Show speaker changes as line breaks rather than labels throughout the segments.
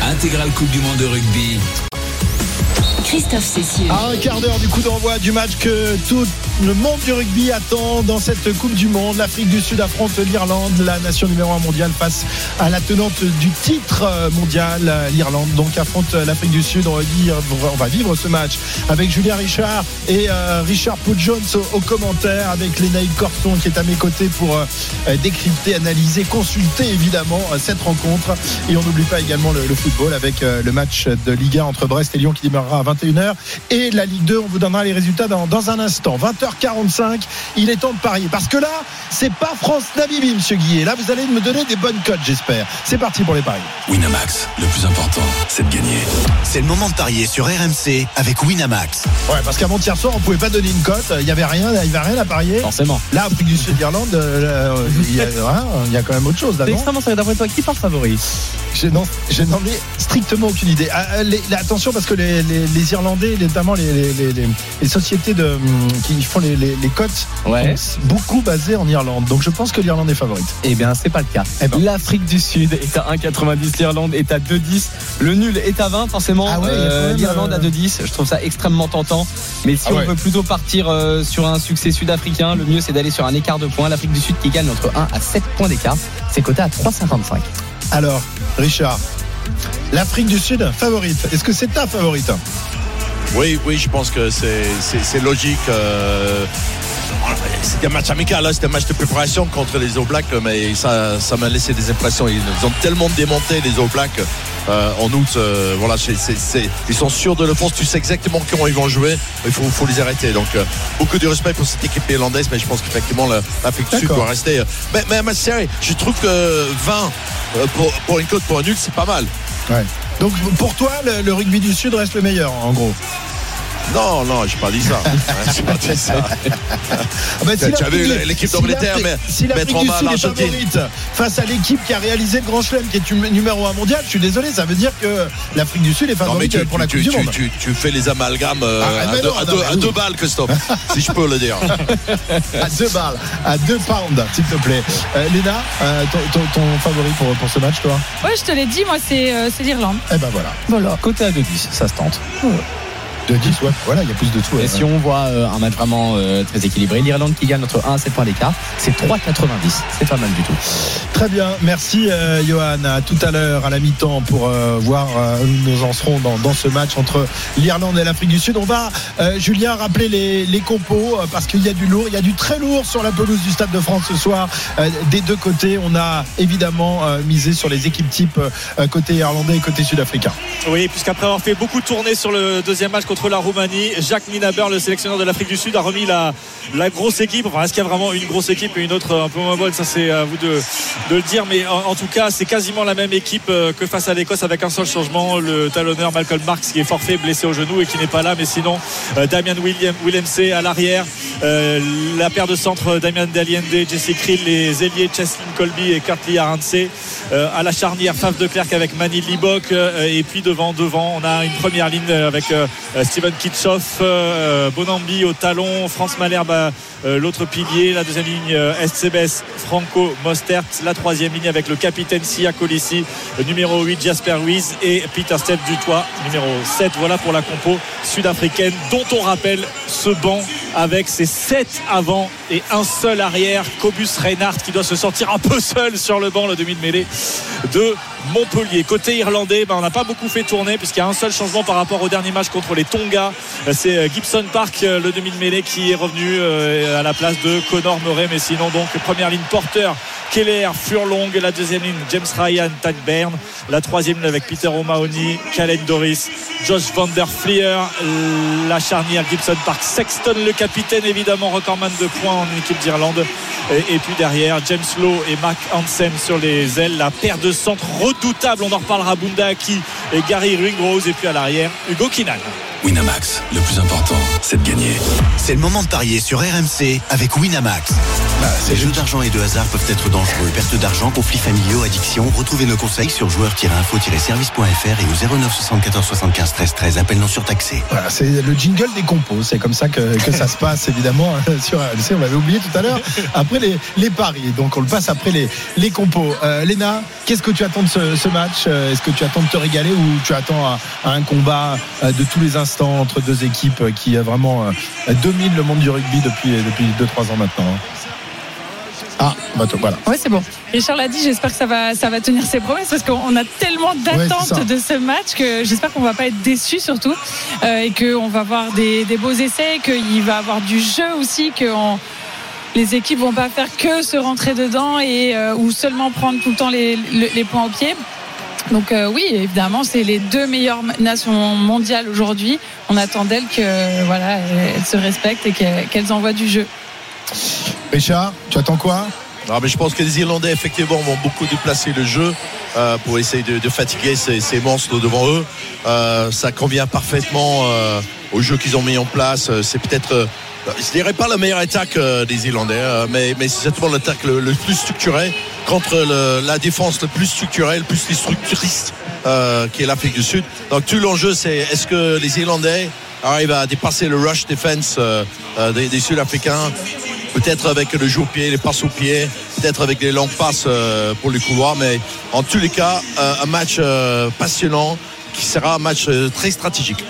Intégrale Coupe du Monde de rugby.
Christophe Cessieux.
À un quart d'heure du coup d'envoi du match que tout le monde du rugby attend dans cette Coupe du Monde. L'Afrique du Sud affronte l'Irlande, la nation numéro 1 mondiale face à la tenante du titre mondial. L'Irlande donc affronte l'Afrique du Sud. On va, vivre, on va vivre ce match avec Julien Richard et euh, Richard Paul Jones au, au, commentaire avec Lénaïd Corson qui est à mes côtés pour euh, décrypter, analyser, consulter évidemment euh, cette rencontre. Et on n'oublie pas également le, football avec le match de Ligue 1 entre Brest et Lyon qui démarrera à 21h. Et la Ligue 2, on vous donnera les résultats dans, dans un instant. 20h45, il est temps de parier. Parce que là, c'est pas France-Namibie, monsieur Guillet. Là, vous allez me donner des bonnes cotes, j'espère. C'est parti pour les paris.
Winamax, le plus important, c'est de gagner.
C'est le moment de parier sur RMC avec Winamax.
Ouais, parce qu'avant-hier soir, on pouvait pas donner une cote. Il y avait rien, il y avait rien à parier.
Forcément.
Là, Afrique du Sud, Irlande, euh, il, y a, hein, il y a quand même autre chose là.
C'est
non
extrêmement sérieux. D'après toi, qui part favori?
Je n'en ai strictement aucune idée. Ah, les- les- attention parce que les, les- les Irlandais, notamment les, sociétés de, hum, qui font les, cotes,
Ouais.
sont beaucoup basées en Irlande. Donc je pense que l'Irlande est favorite.
Eh bien, c'est pas le cas.
Eh ben.
L'Afrique du Sud est à 1,90, l'Irlande est à 2,10, le nul est à 20, forcément.
Ah ouais,
Euh, L'Irlande
euh,
à 2,10, je trouve ça extrêmement tentant. Mais si
Ah
on
ouais.
veut plutôt partir euh, sur un succès sud-africain, le mieux c'est d'aller sur un écart de points. L'Afrique du Sud qui gagne entre 1 à 7 points d'écart, c'est coté à 3,55.
Alors, Richard, l'Afrique du Sud favorite. Est-ce que c'est ta favorite?
Oui, oui, je pense que c'est- logique. euh, C'était un match amical, là, c'était un match de préparation contre les All Blacks, mais ça ça m'a laissé des impressions. Ils ont tellement démonté les All Blacks euh, en août. euh, voilà, ils sont sûrs de le force. Tu sais exactement comment ils vont jouer. Il faut, faut les arrêter. Donc, euh, beaucoup de respect pour cette équipe irlandaise, mais je pense qu'effectivement, la- l'Afrique du Sud doit rester. Mais, mais un match je trouve que 20 euh, pour, pour une cote pour un nul, c'est pas mal.
Ouais. Donc pour toi, le, le rugby du Sud reste le meilleur, en gros?
Non, non, j'ai pas dit ça. j'ai pas dit ça.
Ah bah,
Tu as vu l'équipe d'Angleterre,
si l'Afrique
mettre en
du
bas
Sud est
l'Argentine.
face à l'équipe qui a réalisé le Grand Chelem, qui est numéro 1 mondial, je suis désolé, ça veut dire que l'Afrique du Sud est
Non, mais
favorite
tu,
pour la
tu,
Coupe
tu,
du Monde.
tu, tu fais les amalgames euh,
Ah,
à,
mais
deux,
non,
à
non,
deux- à
oui.
deux balles, Christophe, si je peux le dire.
À deux balles, à deux pounds, s'il te plaît. Euh, Léna, euh, ton, ton- ton favori pour, pour ce match, toi?
Ouais, je te l'ai dit, moi, c'est euh, c'est l'Irlande.
Eh ben voilà.
Voilà. Côté à 2,10, ça se tente.
De 10, ouais. Voilà, il y a plus de tout.
Et
ouais.
si on voit euh, un match vraiment euh, très équilibré, l'Irlande qui gagne entre 1 à 7 points d'écart, c'est 3,90. C'est pas mal du tout.
Très bien, merci euh, Johan. À tout à l'heure à la mi-temps pour euh, voir euh, où nous en serons dans, dans ce match entre l'Irlande et l'Afrique du Sud. On va, euh, Julien, rappeler les, les compos euh, parce qu'il y a du lourd, il y a du très lourd sur la pelouse du Stade de France ce soir. Euh, des deux côtés, on a évidemment euh, misé sur les équipes type euh, côté irlandais et côté sud-africain.
Oui, puisqu'après avoir fait beaucoup tourner sur le deuxième match contre la Roumanie, Jacques Minaber, le sélectionneur de l'Afrique du Sud, a remis la, grosse équipe. Enfin, est-ce qu'il y a vraiment une grosse équipe et une autre un peu moins bonne? Ça, c'est à vous de, le dire. Mais en, tout cas, c'est quasiment la même équipe euh, que face à l'Écosse avec un seul changement. Le talonneur Malcolm Marks qui est forfait, blessé au genou et qui n'est pas là. Mais sinon, euh, Damien William, à l'arrière. Euh, la paire de centre Damien Daliende, Jesse Krill, les ailiers Cheslin Colby et Kurtley Arance. Euh, à la charnière, Faf de Klerk avec Manny Libok. et puis devant, devant, on a une première ligne avec Steven Kitchoff, euh, Bonambi au talon, France Malherbe euh, l'autre pilier, la deuxième ligne euh, SCBS, Franco Mostert, la troisième ligne avec le capitaine Sia Colissi, numéro 8 Jasper Ruiz et Peter Steph Dutoit, numéro 7. Voilà pour la compo sud-africaine dont on rappelle ce banc avec ses 7 avant et un seul arrière, Cobus Reinhardt qui doit se sortir un peu seul sur le banc, le demi de mêlée de Montpellier. Côté irlandais, ben, on n'a pas beaucoup fait tourner puisqu'il y a un seul changement par rapport au dernier match contre les Tonga. C'est euh, Gibson Park, euh, le demi de mêlée, qui est revenu euh, à la place de Connor Murray. Mais sinon, donc, première ligne porteur, Keller, Furlong. La deuxième ligne, James Ryan, Tad Bern. La troisième avec Peter O'Mahony, Kalen Doris, Josh Van. La charnière, Gibson Park, Sexton, le capitaine, évidemment, recordman de points en équipe d'Irlande. Et, puis derrière, James Lowe et Mark Hansen sur les ailes. La paire de centres redoutable. On en reparlera Bundaki et Gary Ringrose. Et puis à l'arrière, Hugo Kinan.
Winamax, le plus important, c'est de gagner.
C'est le moment de parier sur RMC avec Winamax. Les jeux d'argent et de hasard peuvent être dangereux. Perte d'argent, conflits familiaux, addiction. Retrouvez nos conseils sur joueurs-info-service.fr et au 09 74 75 13 13. Appel non surtaxé.
Voilà, c'est le jingle des compos. C'est comme ça que, que ça se passe, évidemment, sur RMC. On l'avait oublié tout à l'heure. Après les, les paris. Donc, on le passe après les, les compos. Euh, Léna, qu'est-ce que tu attends de ce, ce match? Euh, Est-ce que tu attends de te régaler ou tu attends à, à un combat euh, de tous les instants? Entre deux équipes qui euh, vraiment euh, dominent le monde du rugby depuis, depuis 2-3 ans maintenant hein Ah, bah, toi, voilà.
Ouais, c'est bon. Richard l'a dit, j'espère que ça va, ça va tenir ses promesses parce qu'on a tellement d'attentes de ce match que j'espère qu'on va pas être déçus surtout euh, et qu'on va voir des, des beaux essais, qu'il va avoir du jeu aussi, que on- les équipes vont pas faire que se rentrer dedans et euh, ou seulement prendre tout le temps les, les- les points au pied. Donc euh, oui, évidemment, c'est les deux meilleures nations mondiales aujourd'hui. On attend d'elles que voilà, elles se respectent et que- qu'elles envoient du jeu.
Richard, tu attends quoi?
Non, mais je pense que les Irlandais, effectivement, vont beaucoup déplacer le jeu euh, pour essayer de, de fatiguer ces, ces monstres devant eux. Euh, ça convient parfaitement euh, au jeu qu'ils ont mis en place. C'est peut-être, euh, je dirais pas la meilleure attaque euh, des Irlandais, euh, mais, mais c'est certainement l'attaque le, le plus structurée contre le- la défense le plus structurée, le plus structuriste, euh, qui est l'Afrique du Sud. Donc tout l'enjeu, c'est est-ce que les Irlandais arrivent à dépasser le rush defense euh, euh, des, des Sud-Africains? Peut-être avec le au pied, les passes au pied, peut-être avec les longues passes euh, pour les couloirs, mais en tous les cas, un match passionnant qui sera un match très stratégique.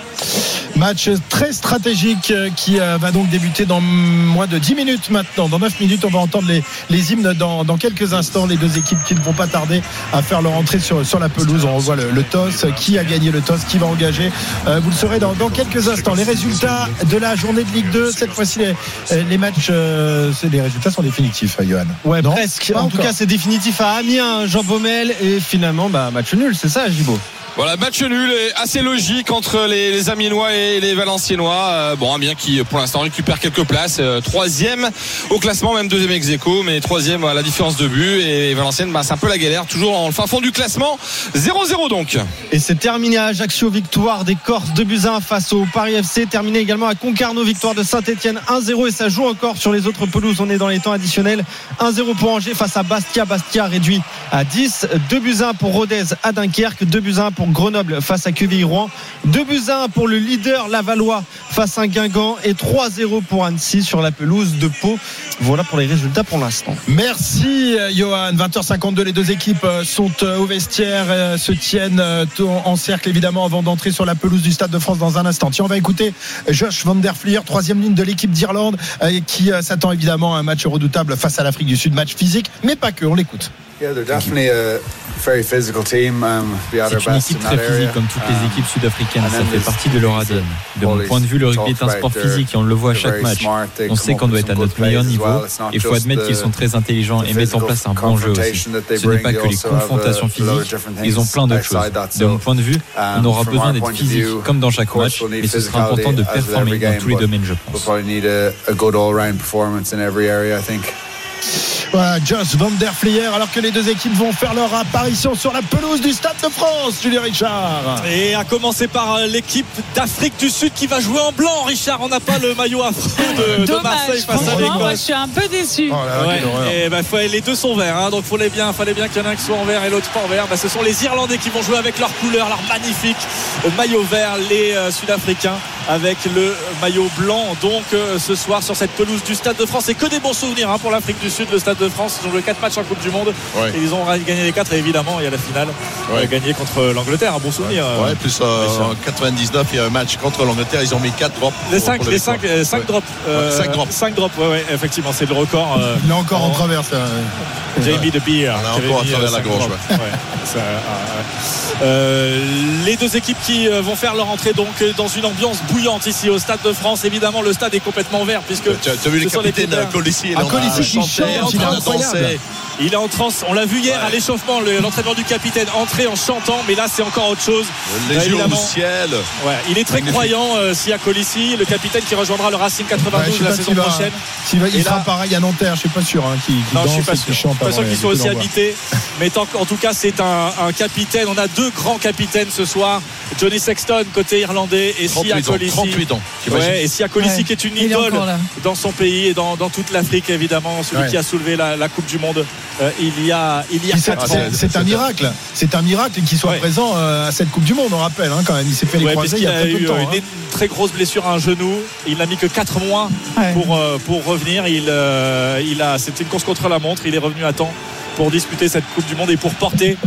Match très stratégique euh, qui euh, va donc débuter dans moins de 10 minutes maintenant. Dans 9 minutes, on va entendre les, les hymnes dans, dans quelques instants. Les deux équipes qui ne vont pas tarder à faire leur entrée sur, sur la pelouse. On revoit le, le toss. Qui a gagné le toss Qui va engager? Euh, Vous le saurez dans, dans quelques instants. Les résultats de la journée de Ligue 2. Cette fois-ci, les, les matchs, euh, les résultats sont définitifs, euh, Johan.
Ouais,
Non?
presque. En tout cas, c'est définitif à Amiens, Jean Baumel. Et finalement, bah, match nul, c'est ça, Gibo
Voilà, match nul et assez logique entre les, les Amiénois et les Valenciennois. Euh, bon, Amiens qui, pour l'instant, récupère quelques places. Euh, troisième au classement, même deuxième ex aequo, mais troisième à la différence de but. Et Valenciennes, bah, c'est un peu la galère, toujours en fin fond du classement. 0-0 donc.
Et c'est terminé à Ajaccio, victoire des Corses de Buzyn face au Paris FC. Terminé également à Concarneau, victoire de Saint-Etienne 1-0. Et ça joue encore sur les autres pelouses. On est dans les temps additionnels. 1-0 pour Angers face à Bastia. Bastia réduit à 10. 2 buts 1 pour Rodez à Dunkerque. 2 buts 1 Grenoble face à QVI-Rouen. 2 buts 1 pour le leader Lavallois face à Guingamp. Et 3-0 pour Annecy sur la pelouse de Pau. Voilà pour les résultats pour l'instant.
Merci euh, Johan. 20h52, les deux équipes euh, sont euh, au vestiaire, se tiennent en cercle évidemment avant d'entrer sur la pelouse du Stade de France dans un instant. Tiens, on va écouter Josh Van Der Flier, troisième ligne de l'équipe d'Irlande, qui s'attend évidemment à un match redoutable face à l'Afrique du Sud, match physique, mais pas que. On l'écoute.
Yeah, they're definitely a very physical team. Um, be at our
C'est une
best
équipe
in
très physique comme toutes les
Um,
équipes sud-africaines. Ça fait partie de leur ADN. De mon point de vue, le rugby est un sport physique et on le voit à chaque match. On sait qu'on doit être à notre meilleur niveau.
well. It's not
Il faut
just
admettre qu'ils
the-
sont très intelligents et mettent en place un bon jeu aussi. Ce n'est pas que les confrontations physiques. Ils ont
things
plein d'autres choses. De mon point de vue,
um,
on aura besoin d'être physique comme dans chaque match, mais ce sera important de performer
every
dans tous les domaines, je pense.
Voilà, Josh Van Der Flier, alors que les deux équipes vont faire leur apparition sur la pelouse du Stade de France, Julien Richard.
Et à commencer par euh, l'équipe d'Afrique du Sud qui va jouer en blanc. Richard, on n'a pas le maillot affreux de, Marseille face à
moi je
l'Écosse.
suis un peu déçu.
Oh là là,
Ouais,
quelle horreur.
et ben, faut- les deux sont verts, hein, donc fallait bien, fallait bien qu'il y en ait un qui soit en vert et l'autre pas en vert. Ben, ce sont les Irlandais qui vont jouer avec leur couleur, leur magnifique maillot vert, les euh, Sud-Africains avec le maillot blanc. Donc euh, ce soir sur cette pelouse du Stade de France, et que des bons souvenirs hein, pour l'Afrique du Sud, le Stade de France. Ils ont joué 4 matchs en Coupe du Monde
Ouais.
et ils ont gagné les 4 et évidemment il y a la finale
Ouais.
euh, gagnée contre l'Angleterre, un bon souvenir.
Ouais, plus euh,
Richard.
en 99, il y a un match contre l'Angleterre, ils ont mis 4 drops.
Les
pour-
5
pour le
les
victoire.
5 5
Ouais.
drops.
Ouais, cinq drops.
5 drops, ouais, ouais, effectivement, c'est le record. euh,
Il est encore en
en-
travers, ça.
Jamie de Beer.
On a encore à travers la gorge,
Euh, les deux équipes qui euh, vont faire leur entrée donc euh, dans une ambiance bouillante ici au Stade de France. Évidemment, le stade est complètement vert puisque
Tu as, vu le capitaine. Colissi
Ah, Colissi qui chante, il est incroyable.
Il est en transe. On l'a vu hier à l'échauffement, le- l'entraîneur du capitaine entrer en chantant, mais là c'est encore autre chose.
Les yeux au
évidemment.
ciel.
Ouais, il est très
Magnifique.
croyant, euh, Sia Colissi, le capitaine qui rejoindra le Racing
Ouais,
92
je sais
la saison
va-
prochaine.
va- il sera
là-
pareil à Nanterre, je suis pas sûr, hein, qui, qui
Non, je
danse
suis pas sûr. Je suis pas sûr qu'ils soient aussi habités. Mais tant- en tout cas, c'est un, un capitaine. On a deux grands capitaines ce soir. Johnny Sexton côté irlandais et Sia
38 ans,
Colisi.
38 ans.
Ouais, et Sia Colisi
Ouais.
qui est une
Il
idole dans son pays et dans, dans toute l'Afrique évidemment, celui
Ouais.
qui a soulevé la, la Coupe du Monde euh, il y a il y a
c'est-
4
c'est-
ans.
C'est un miracle. C'est un miracle qu'il soit
Ouais.
présent euh, à cette Coupe du Monde, on rappelle, hein, quand même. Il s'est fait les
Ouais,
croisés il y a
puisqu'il
très peu de
eu
temps.
une,
hein.
très grosse blessure à un genou. Il n'a mis que 4 mois
Ouais.
pour, euh, pour revenir. Il, euh, il a, c'était une course contre la montre. Il est revenu à temps pour disputer cette Coupe du Monde et pour porter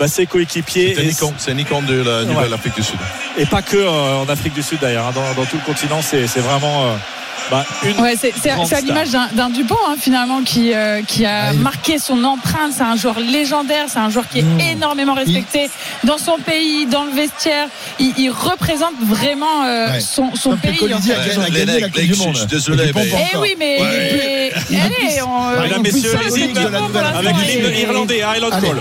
bah, ses coéquipiers.
C'est Nikon, c'est Nikon de la Nouvelle-Afrique du Sud.
et pas que euh, en Afrique du Sud d'ailleurs. hein. Dans, dans tout le continent, c'est, c'est vraiment euh, bah, une.
Ouais, c'est c'est-
grande
c'est à l'image d'un- d'un Dupont hein, finalement qui, euh, qui a
Ah, il-
marqué son empreinte. C'est un joueur légendaire, c'est un joueur qui est
Mmh.
énormément respecté dans son pays, dans le vestiaire. Il, il représente vraiment euh,
Ouais.
son, son pays.
Colisi
en
a
fait.
gagné- a
Ouais,
gagné
les
la
mecs,
Coupe
les
du Monde.
je suis désolé, mais-
Eh oui, mais,
Ouais.
mais- allez, on,
Voilà,
on
messieurs, les hymnes Avec l'hymne irlandais, Highland. Call.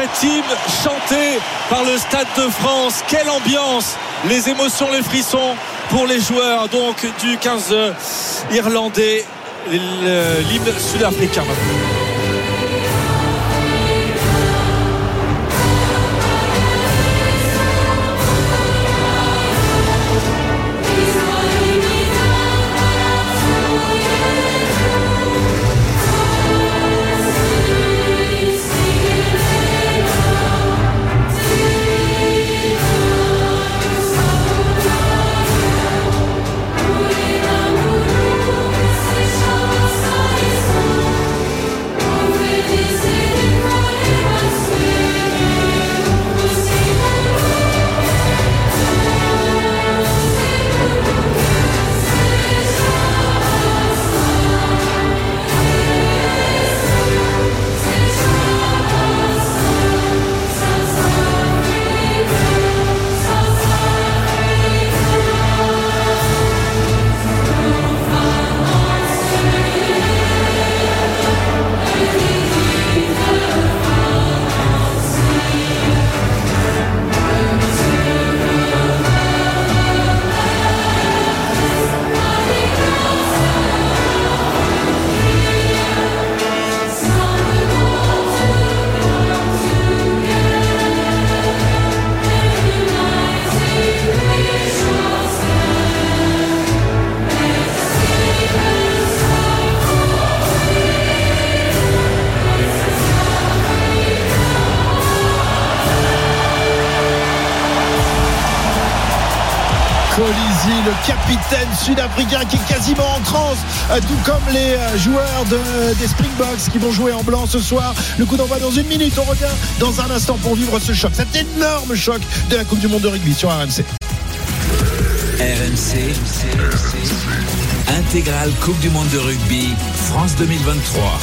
Cette hymne chantée par le Stade de France. Quelle ambiance Les émotions, les frissons pour les joueurs donc du 15 irlandais. Le- L'hymne sud-africain
Le capitaine sud-africain qui est quasiment en transe, euh, tout comme les euh, joueurs de- des Springboks qui vont jouer en blanc ce soir. Le coup d'envoi dans une minute. On revient dans un instant pour vivre ce choc, cet énorme choc de la Coupe du Monde de rugby sur RMC.
RMC, intégrale Coupe du Monde de rugby, France 2023.